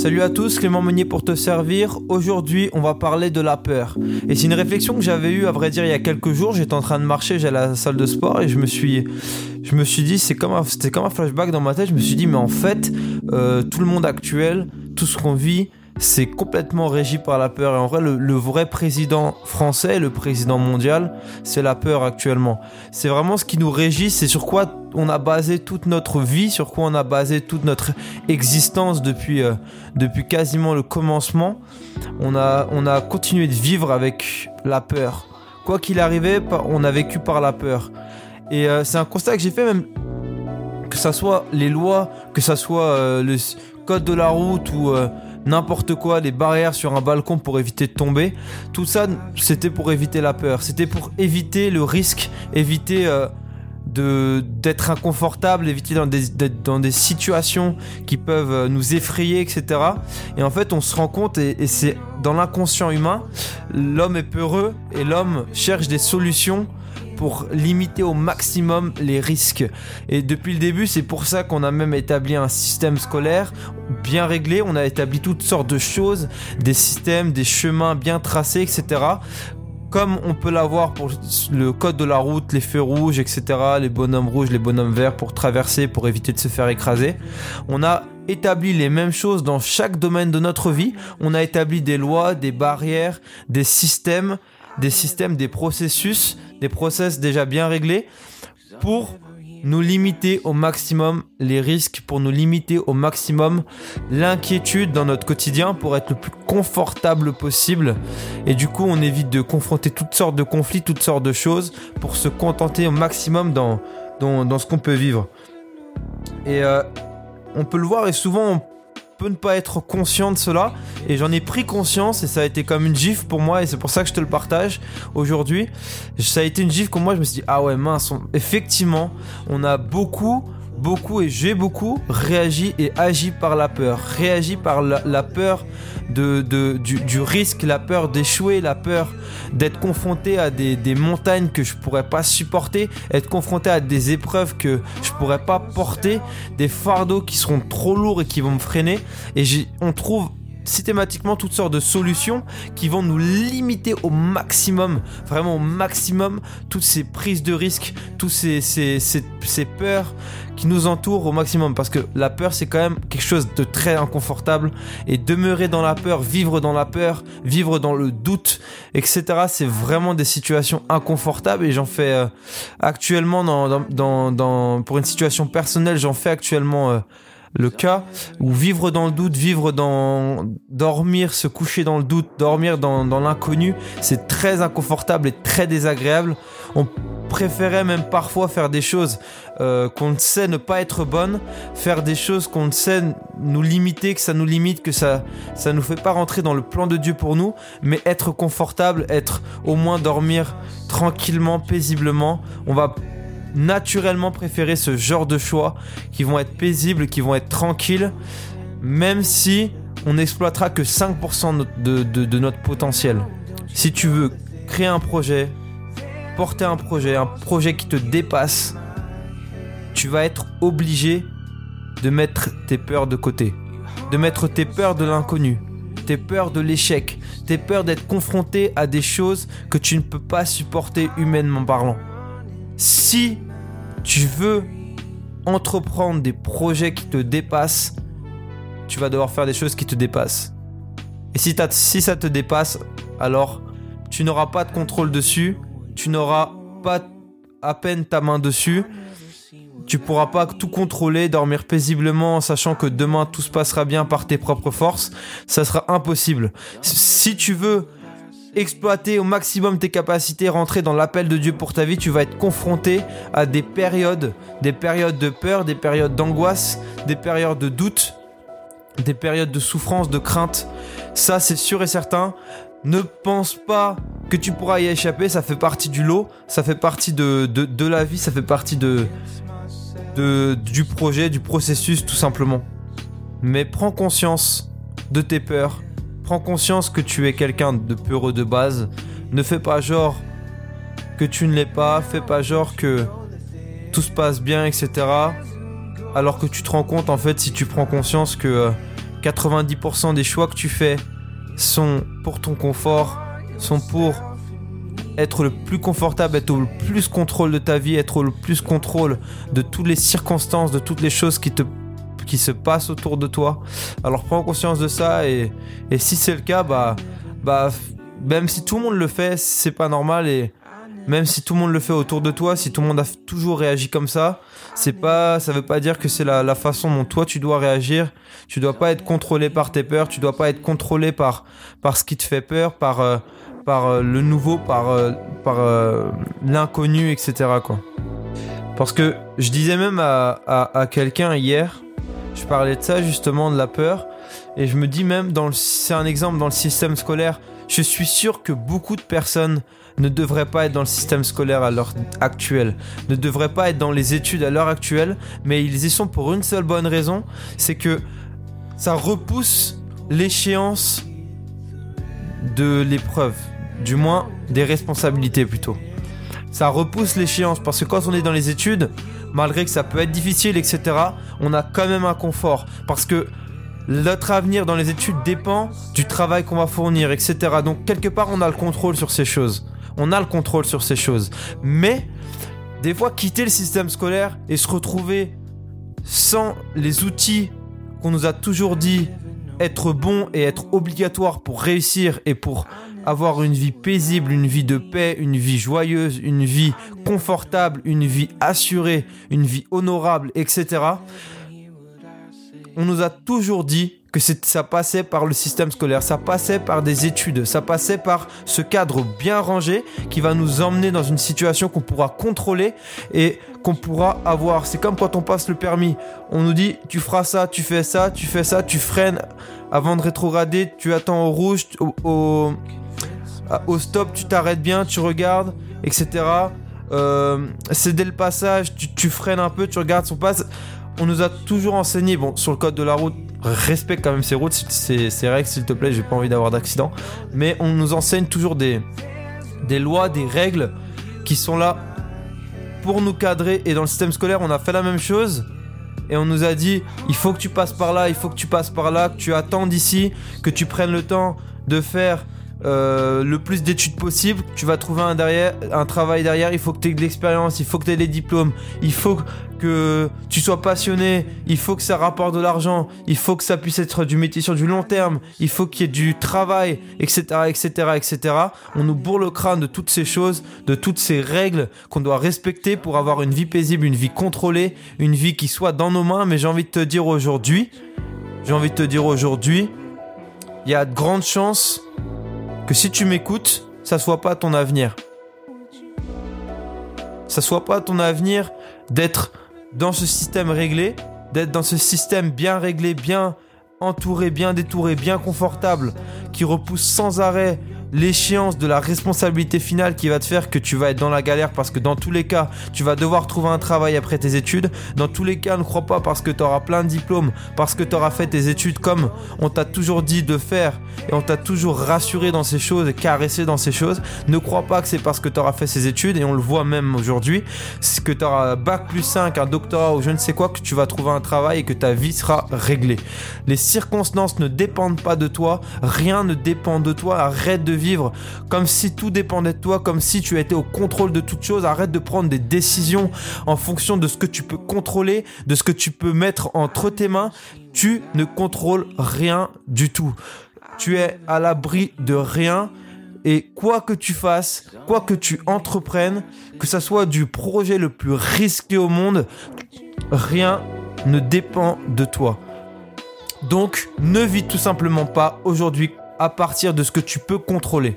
Salut à tous, Clément Meunier pour te servir. Aujourd'hui, on va parler de la peur. Et c'est une réflexion que j'avais eue, à vrai dire, il y a quelques jours. J'étais en train de marcher, j'allais à la salle de sport et je me suis, je me suis dit, c'est comme un, comme un flashback dans ma tête. Je me suis dit, mais en fait, euh, tout le monde actuel, tout ce qu'on vit, c'est complètement régi par la peur. Et en vrai, le, vrai président français, le président mondial, c'est la peur actuellement. C'est vraiment ce qui nous régit, c'est sur quoi on a basé toute notre vie, sur quoi on a basé toute notre existence depuis, euh, depuis quasiment le commencement. On a, on a continué de vivre avec la peur. Quoi qu'il arrivait, on a vécu par la peur. Et euh, c'est un constat que j'ai fait même que ça soit les lois, que ça soit euh, le code de la route ou n'importe quoi, des barrières sur un balcon pour éviter de tomber. Tout ça, c'était pour éviter la peur. C'était pour éviter le risque, éviter euh, d'être inconfortable, éviter d'être dans des situations qui peuvent euh, nous effrayer, etc. Et en fait, on se rend compte, et c'est dans l'inconscient humain, l'homme est peureux et l'homme cherche des solutions pour limiter au maximum les risques. Et depuis le début, c'est pour ça qu'on a même établi un système scolaire bien réglé. On a établi toutes sortes de choses, des systèmes, des chemins bien tracés, etc comme on peut l'avoir pour le code de la route, les feux rouges, etc., les bonhommes rouges, les bonhommes verts pour traverser, pour éviter de se faire écraser. On a établi les mêmes choses dans chaque domaine de notre vie. On a établi des lois, des barrières, des systèmes, des systèmes, des processus des process déjà bien réglés pour nous limiter au maximum les risques, pour nous limiter au maximum l'inquiétude dans notre quotidien, pour être le plus confortable possible. Et du coup, on évite de confronter toutes sortes de conflits, toutes sortes de choses, pour se contenter au maximum dans, ce qu'on peut vivre. Et euh, on peut le voir, et souvent peut ne pas être conscient de cela. Et j'en ai pris conscience et ça a été comme une gifle pour moi et c'est pour ça que je te le partage aujourd'hui. Ça a été une gifle comme moi, je me suis dit, ah ouais, mince, effectivement, on a beaucoup beaucoup et j'ai beaucoup réagi et agi par la peur. Réagi par la, peur du, risque, la peur d'échouer, la peur d'être confronté à des, montagnes que je pourrais pas supporter, être confronté à des épreuves que je pourrais pas porter, des fardeaux qui seront trop lourds et qui vont me freiner. Et on trouve systématiquement toutes sortes de solutions qui vont nous limiter au maximum, vraiment au maximum, toutes ces prises de risques, toutes ces, ces, ces, peurs qui nous entourent au maximum. Parce que la peur, c'est quand même quelque chose de très inconfortable. Et demeurer dans la peur, vivre dans la peur, vivre dans le doute, etc., c'est vraiment des situations inconfortables. Et j'en fais euh, actuellement, dans, pour une situation personnelle, j'en fais actuellement... Euh, le cas où vivre dans le doute, vivre dans dormir, se coucher dans le doute, dormir dans, l'inconnu, c'est très inconfortable et très désagréable. On préférait même parfois faire des choses euh, qu'on sait ne pas être bonnes, faire des choses qu'on sait nous limiter, que ça nous limite, que ça ça nous fait pas rentrer dans le plan de Dieu pour nous, mais être confortable, être au moins dormir tranquillement, paisiblement. On va naturellement préférer ce genre de choix qui vont être paisibles, qui vont être tranquilles, même si on n'exploitera que 5% de, notre potentiel. Si tu veux créer un projet, porter un projet, un projet qui te dépasse, tu vas être obligé de mettre tes peurs de côté, de mettre tes peurs de l'inconnu, tes peurs de l'échec, tes peurs d'être confronté à des choses que tu ne peux pas supporter humainement parlant si tu veux entreprendre des projets qui te dépassent, tu vas devoir faire des choses qui te dépassent. Et si, ça te dépasse, alors tu n'auras pas de contrôle dessus, tu n'auras pas à peine ta main dessus, tu pourras pas tout contrôler, dormir paisiblement en sachant que demain tout se passera bien par tes propres forces, ça sera impossible. Si tu veux exploiter au maximum tes capacités, rentrer dans l'appel de Dieu pour ta vie, tu vas être confronté à des périodes, des périodes de peur, des périodes d'angoisse, des périodes de doute, des périodes de souffrance, de crainte. Ça, c'est sûr et certain. Ne pense pas que tu pourras y échapper, ça fait partie du lot, ça fait partie de, de, la vie, ça fait partie de, de, du projet, du processus tout simplement. Mais prends conscience de tes peurs, Prends conscience que tu es quelqu'un de peureux de base. Ne fais pas genre que tu ne l'es pas. Fais pas genre que tout se passe bien, etc. Alors que tu te rends compte, en fait, si tu prends conscience que, 90% des choix que tu fais sont pour ton confort, sont pour être le plus confortable, être au plus contrôle de ta vie, être au plus contrôle de toutes les circonstances, de toutes les choses qui te qui se passent autour de toi. Alors prends conscience de ça et, et si c'est le cas, bah, bah même si tout le monde le fait, c'est pas normal et même si tout le monde le fait autour de toi, si tout le monde a toujours réagi comme ça, c'est pas, ça veut pas dire que c'est la, façon dont toi tu dois réagir. Tu dois pas être contrôlé par tes peurs, tu dois pas être contrôlé par, par ce qui te fait peur, par, euh, par euh, le nouveau, par, euh, par l'inconnu, etc. Quoi. Parce que je disais même à, à quelqu'un hier, je parlais de ça justement, de la peur, et je me dis même, c'est un exemple dans le système scolaire, je suis sûr que beaucoup de personnes ne devraient pas être dans le système scolaire à l'heure actuelle, ne devraient pas être dans les études à l'heure actuelle, mais ils y sont pour une seule bonne raison, c'est que ça repousse l'échéance de l'épreuve, du moins des responsabilités plutôt. Ça repousse l'échéance parce que quand on est dans les études, malgré que ça peut être difficile, etc., on a quand même un confort parce que notre avenir dans les études dépend du travail qu'on va fournir, etc. Donc quelque part, on a le contrôle sur ces choses. On a le contrôle sur ces choses. Mais des fois, quitter le système scolaire et se retrouver sans les outils qu'on nous a toujours dit être bon et être obligatoire pour réussir et pour avoir une vie paisible, une vie de paix, une vie joyeuse, une vie confortable, une vie assurée, une vie honorable, etc. On nous a toujours dit que ça passait par le système scolaire, ça passait par des études, ça passait par ce cadre bien rangé qui va nous emmener dans une situation qu'on pourra contrôler et qu'on pourra avoir. C'est comme quand on passe le permis. On nous dit tu feras ça, tu fais ça, tu fais ça, tu freines avant de rétrograder, tu attends au rouge, au, stop, tu t'arrêtes bien, tu regardes, etc. Euh, c'est dès le passage, tu, freines un peu, tu regardes son passe. On nous a toujours enseigné, bon, sur le code de la route, respecte quand même ces routes, ces, règles, s'il te plaît, j'ai pas envie d'avoir d'accident. Mais on nous enseigne toujours des, des lois, des règles qui sont là pour nous cadrer. Et dans le système scolaire, on a fait la même chose. Et on nous a dit, il faut que tu passes par là, il faut que tu passes par là, que tu attends d'ici, que tu prennes le temps de faire euh, le plus d'études possible. Tu vas trouver un, derrière, un travail derrière. Il faut que tu aies de l'expérience, il faut que tu aies les diplômes, il faut que tu sois passionné, il faut que ça rapporte de l'argent, il faut que ça puisse être du métier sur du long terme, il faut qu'il y ait du travail, etc., etc., etc. On nous bourre le crâne de toutes ces choses, de toutes ces règles qu'on doit respecter pour avoir une vie paisible, une vie contrôlée, une vie qui soit dans nos mains. Mais j'ai envie de te dire aujourd'hui, j'ai envie de te dire aujourd'hui, il y a de grandes chances que si tu m'écoutes, ça soit pas ton avenir. Ça soit pas ton avenir d'être dans ce système réglé, d'être dans ce système bien réglé, bien entouré, bien détouré, bien confortable, qui repousse sans arrêt l'échéance de la responsabilité finale qui va te faire que tu vas être dans la galère parce que dans tous les cas, tu vas devoir trouver un travail après tes études. Dans tous les cas, ne crois pas parce que tu auras plein de diplômes, parce que tu auras fait tes études comme on t'a toujours dit de faire et on t'a toujours rassuré dans ces choses caressé dans ces choses. Ne crois pas que c'est parce que tu auras fait ces études et on le voit même aujourd'hui, que tu auras bac plus 5, un doctorat ou je ne sais quoi que tu vas trouver un travail et que ta vie sera réglée. Les circonstances ne dépendent pas de toi, rien ne dépend de toi, arrête de vivre comme si tout dépendait de toi, comme si tu étais au contrôle de toute chose. Arrête de prendre des décisions en fonction de ce que tu peux contrôler, de ce que tu peux mettre entre tes mains. Tu ne contrôles rien du tout. Tu es à l'abri de rien. Et quoi que tu fasses, quoi que tu entreprennes, que ça soit du projet le plus risqué au monde, rien ne dépend de toi. Donc, ne vis tout simplement pas aujourd'hui à partir de ce que tu peux contrôler.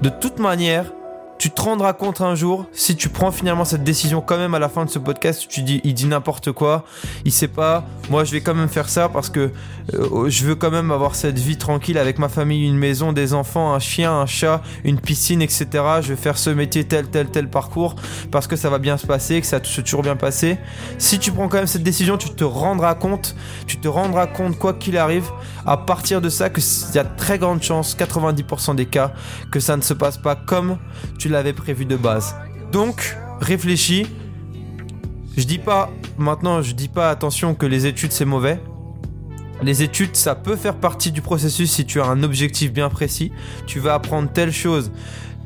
De toute manière, tu te rendras compte un jour, si tu prends finalement cette décision quand même à la fin de ce podcast, tu dis, il dit n'importe quoi, il sait pas, moi je vais quand même faire ça parce que euh, je veux quand même avoir cette vie tranquille avec ma famille, une maison, des enfants, un chien, un chat, une piscine, etc. Je vais faire ce métier tel, tel, tel parcours parce que ça va bien se passer, que ça se toujours bien passer. Si tu prends quand même cette décision, tu te rendras compte, tu te rendras compte quoi qu'il arrive, à partir de ça, qu'il y a très grande chance, 90% des cas, que ça ne se passe pas comme tu l'avais prévu de base. Donc, réfléchis. Je dis pas, maintenant, je dis pas attention que les études c'est mauvais. Les études, ça peut faire partie du processus si tu as un objectif bien précis. Tu vas apprendre telle chose.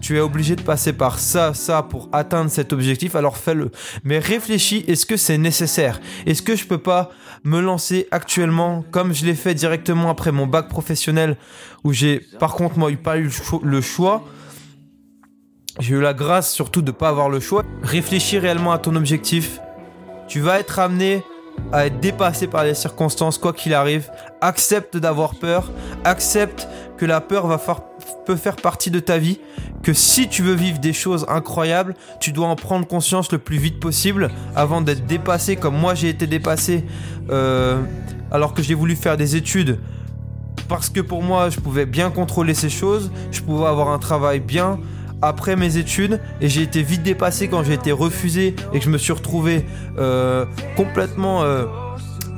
Tu es obligé de passer par ça, ça pour atteindre cet objectif, alors fais-le. Mais réfléchis, est-ce que c'est nécessaire? Est-ce que je peux pas me lancer actuellement comme je l'ai fait directement après mon bac professionnel où j'ai par contre moi pas eu le choix? J'ai eu la grâce surtout de ne pas avoir le choix. Réfléchis réellement à ton objectif. Tu vas être amené à être dépassé par les circonstances, quoi qu'il arrive. Accepte d'avoir peur. Accepte que la peur va faire, peut faire partie de ta vie. Que si tu veux vivre des choses incroyables, tu dois en prendre conscience le plus vite possible avant d'être dépassé comme moi j'ai été dépassé euh, alors que j'ai voulu faire des études. Parce que pour moi, je pouvais bien contrôler ces choses, je pouvais avoir un travail bien, après mes études et j'ai été vite dépassé quand j'ai été refusé et que je me suis retrouvé euh, complètement euh,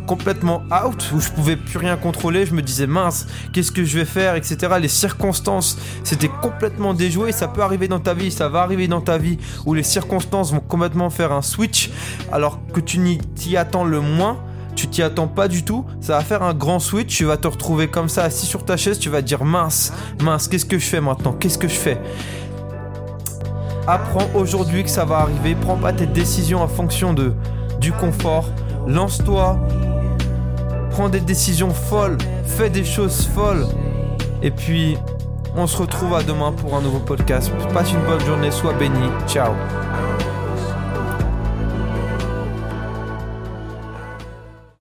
complètement out où je pouvais plus rien contrôler. Je me disais mince qu'est-ce que je vais faire etc les circonstances c'était complètement déjoué ça peut arriver dans ta vie ça va arriver dans ta vie où les circonstances vont complètement faire un switch. Alors que tu n'y attends le moins tu t'y attends pas du tout, ça va faire un grand switch, tu vas te retrouver comme ça assis sur ta chaise, tu vas te dire mince, mince, qu'est-ce que je fais maintenant? Qu'est-ce que je fais? Apprends aujourd'hui que ça va arriver. Prends pas tes décisions en fonction de, du confort. Lance-toi. Prends des décisions folles. Fais des choses folles. Et puis, on se retrouve à demain pour un nouveau podcast. Passe une bonne journée. Sois béni. Ciao.